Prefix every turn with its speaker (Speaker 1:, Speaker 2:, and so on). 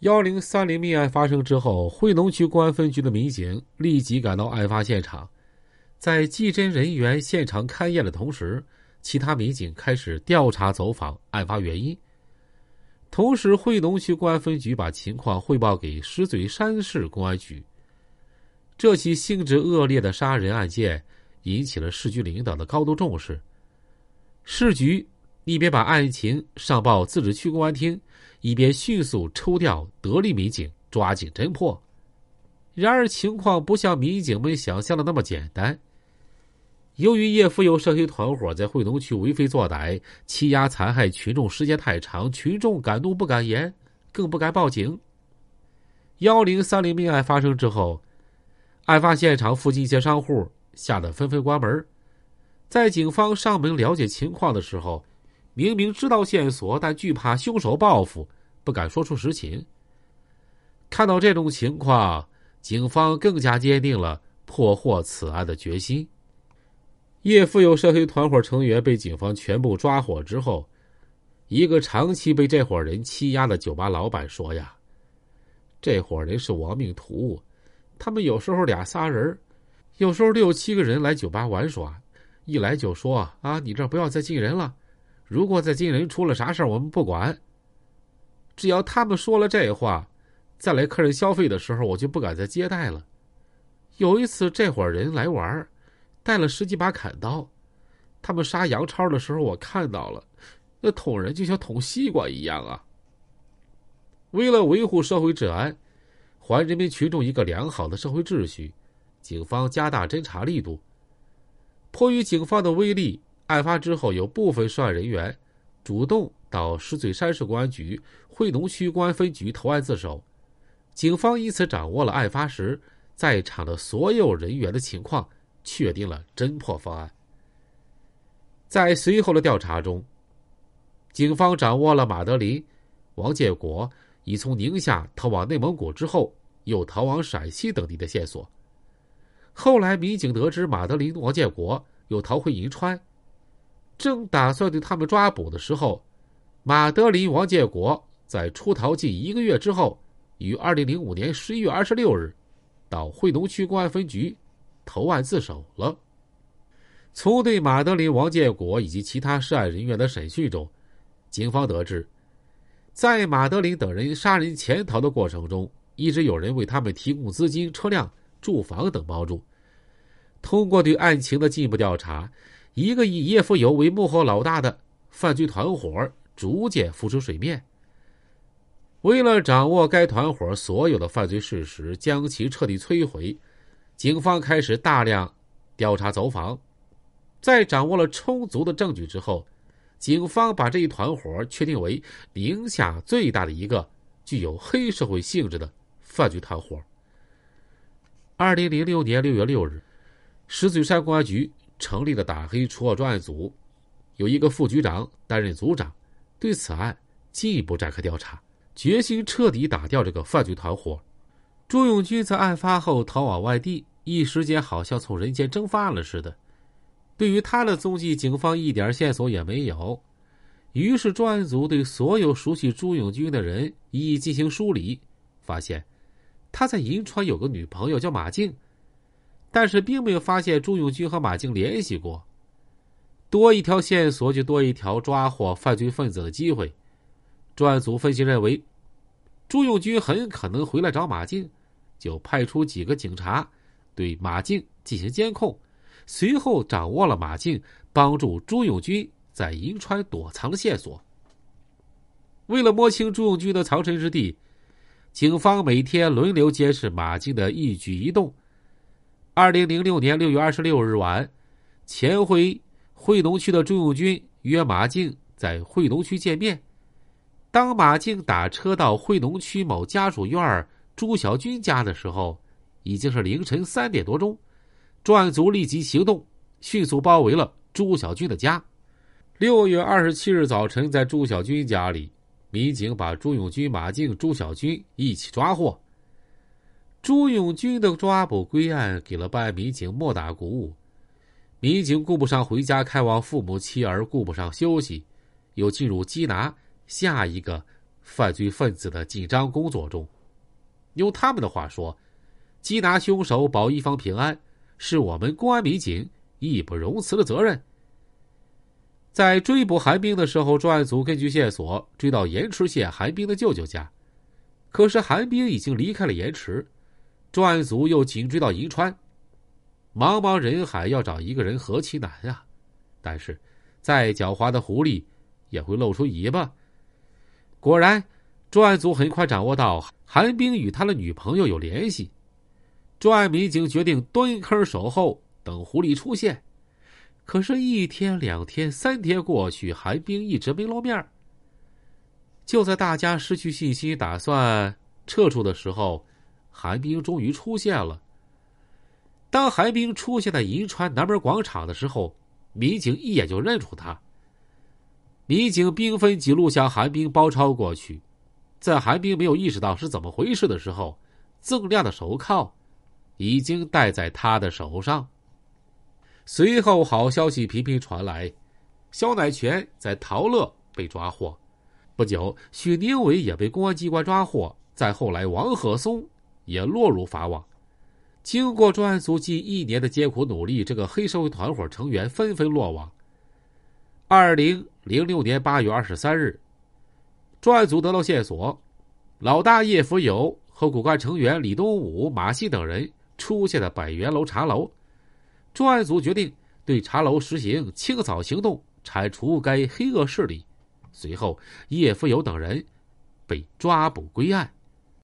Speaker 1: 幺零三零命案发生之后，惠农区公安分局的民警立即赶到案发现场，在技侦人员现场勘验的同时，其他民警开始调查走访案发原因。同时，惠农区公安分局把情况汇报给石嘴山市公安局。这起性质恶劣的杀人案件引起了市局领导的高度重视。市局一边把案情上报自治区公安厅。一边迅速抽调得力民警抓紧侦破，然而情况不像民警们想象的那么简单。由于叶富有涉黑团伙在惠农区为非作歹、欺压残害群众时间太长，群众敢怒不敢言，更不敢报警。幺零三零命案发生之后，案发现场附近一些商户吓得纷纷关门。在警方上门了解情况的时候。明明知道线索，但惧怕凶手报复，不敢说出实情。看到这种情况，警方更加坚定了破获此案的决心。叶富有涉黑团伙成员被警方全部抓获之后，一个长期被这伙人欺压的酒吧老板说：“呀，这伙人是亡命徒，他们有时候俩仨人，有时候六七个人来酒吧玩耍，一来就说啊，你这不要再进人了。”如果在金人出了啥事我们不管。只要他们说了这话，再来客人消费的时候，我就不敢再接待了。有一次，这伙人来玩，带了十几把砍刀，他们杀杨超的时候，我看到了，那捅人就像捅西瓜一样啊。为了维护社会治安，还人民群众一个良好的社会秩序，警方加大侦查力度。迫于警方的威力。案发之后，有部分涉案人员主动到石嘴山市公安局惠农区公安分局投案自首，警方因此掌握了案发时在场的所有人员的情况，确定了侦破方案。在随后的调查中，警方掌握了马德林、王建国已从宁夏逃往内蒙古之后又逃往陕西等地的线索。后来，民警得知马德林、王建国又逃回银川。正打算对他们抓捕的时候，马德林、王建国在出逃近一个月之后，于二零零五年十一月二十六日，到惠农区公安分局投案自首了。从对马德林、王建国以及其他涉案人员的审讯中，警方得知，在马德林等人杀人潜逃的过程中，一直有人为他们提供资金、车辆、住房等帮助。通过对案情的进一步调查。一个以叶富友为幕后老大的犯罪团伙逐渐浮出水面。为了掌握该团伙所有的犯罪事实，将其彻底摧毁，警方开始大量调查走访。在掌握了充足的证据之后，警方把这一团伙确定为宁夏最大的一个具有黑社会性质的犯罪团伙。二零零六年六月六日，石嘴山公安局。成立了打黑除恶专案组，有一个副局长担任组长，对此案进一步展开调查，决心彻底打掉这个犯罪团伙。朱永军在案发后逃往外地，一时间好像从人间蒸发了似的。对于他的踪迹，警方一点线索也没有。于是专案组对所有熟悉朱永军的人一一进行梳理，发现他在银川有个女朋友叫马静。但是并没有发现朱永军和马静联系过，多一条线索就多一条抓获犯罪分子的机会。专案组分析认为，朱永军很可能回来找马静，就派出几个警察对马静进行监控，随后掌握了马静帮助朱永军在银川躲藏的线索。为了摸清朱永军的藏身之地，警方每天轮流监视马静的一举一动。二零零六年六月二十六日晚，前回惠农区的朱永军约马静在惠农区见面。当马静打车到惠农区某家属院朱小军家的时候，已经是凌晨三点多钟。专案组立即行动，迅速包围了朱小军的家。六月二十七日早晨，在朱小军家里，民警把朱永军、马静、朱小军一起抓获。朱永军的抓捕归案，给了办案民警莫大鼓舞。民警顾不上回家看望父母妻儿，顾不上休息，又进入缉拿下一个犯罪分子的紧张工作中。用他们的话说，缉拿凶手、保一方平安，是我们公安民警义不容辞的责任。在追捕韩冰的时候，专案组根据线索追到盐池县韩冰的舅舅家，可是韩冰已经离开了盐池。专案组又紧追到银川，茫茫人海要找一个人何其难啊！但是，再狡猾的狐狸也会露出尾巴。果然，专案组很快掌握到韩冰与他的女朋友有联系。专案民警决定蹲坑守候，等狐狸出现。可是，一天、两天、三天过去，韩冰一直没露面。就在大家失去信心、打算撤出的时候，韩冰终于出现了。当韩冰出现在银川南门广场的时候，民警一眼就认出他。民警兵分几路向韩冰包抄过去，在韩冰没有意识到是怎么回事的时候，锃亮的手铐已经戴在他的手上。随后，好消息频频传来：肖乃全在陶乐被抓获，不久，许宁伟也被公安机关抓获。再后来，王鹤松也落入法网。经过专案组近一年的艰苦努力，这个黑社会团伙成员纷纷落网。二零零六年八月二十三日，专案组得到线索，老大叶福友和骨干成员李东武、马西等人出现在百元楼茶楼。专案组决定对茶楼实行清扫行动，铲除该黑恶势力。随后，叶福友等人被抓捕归案。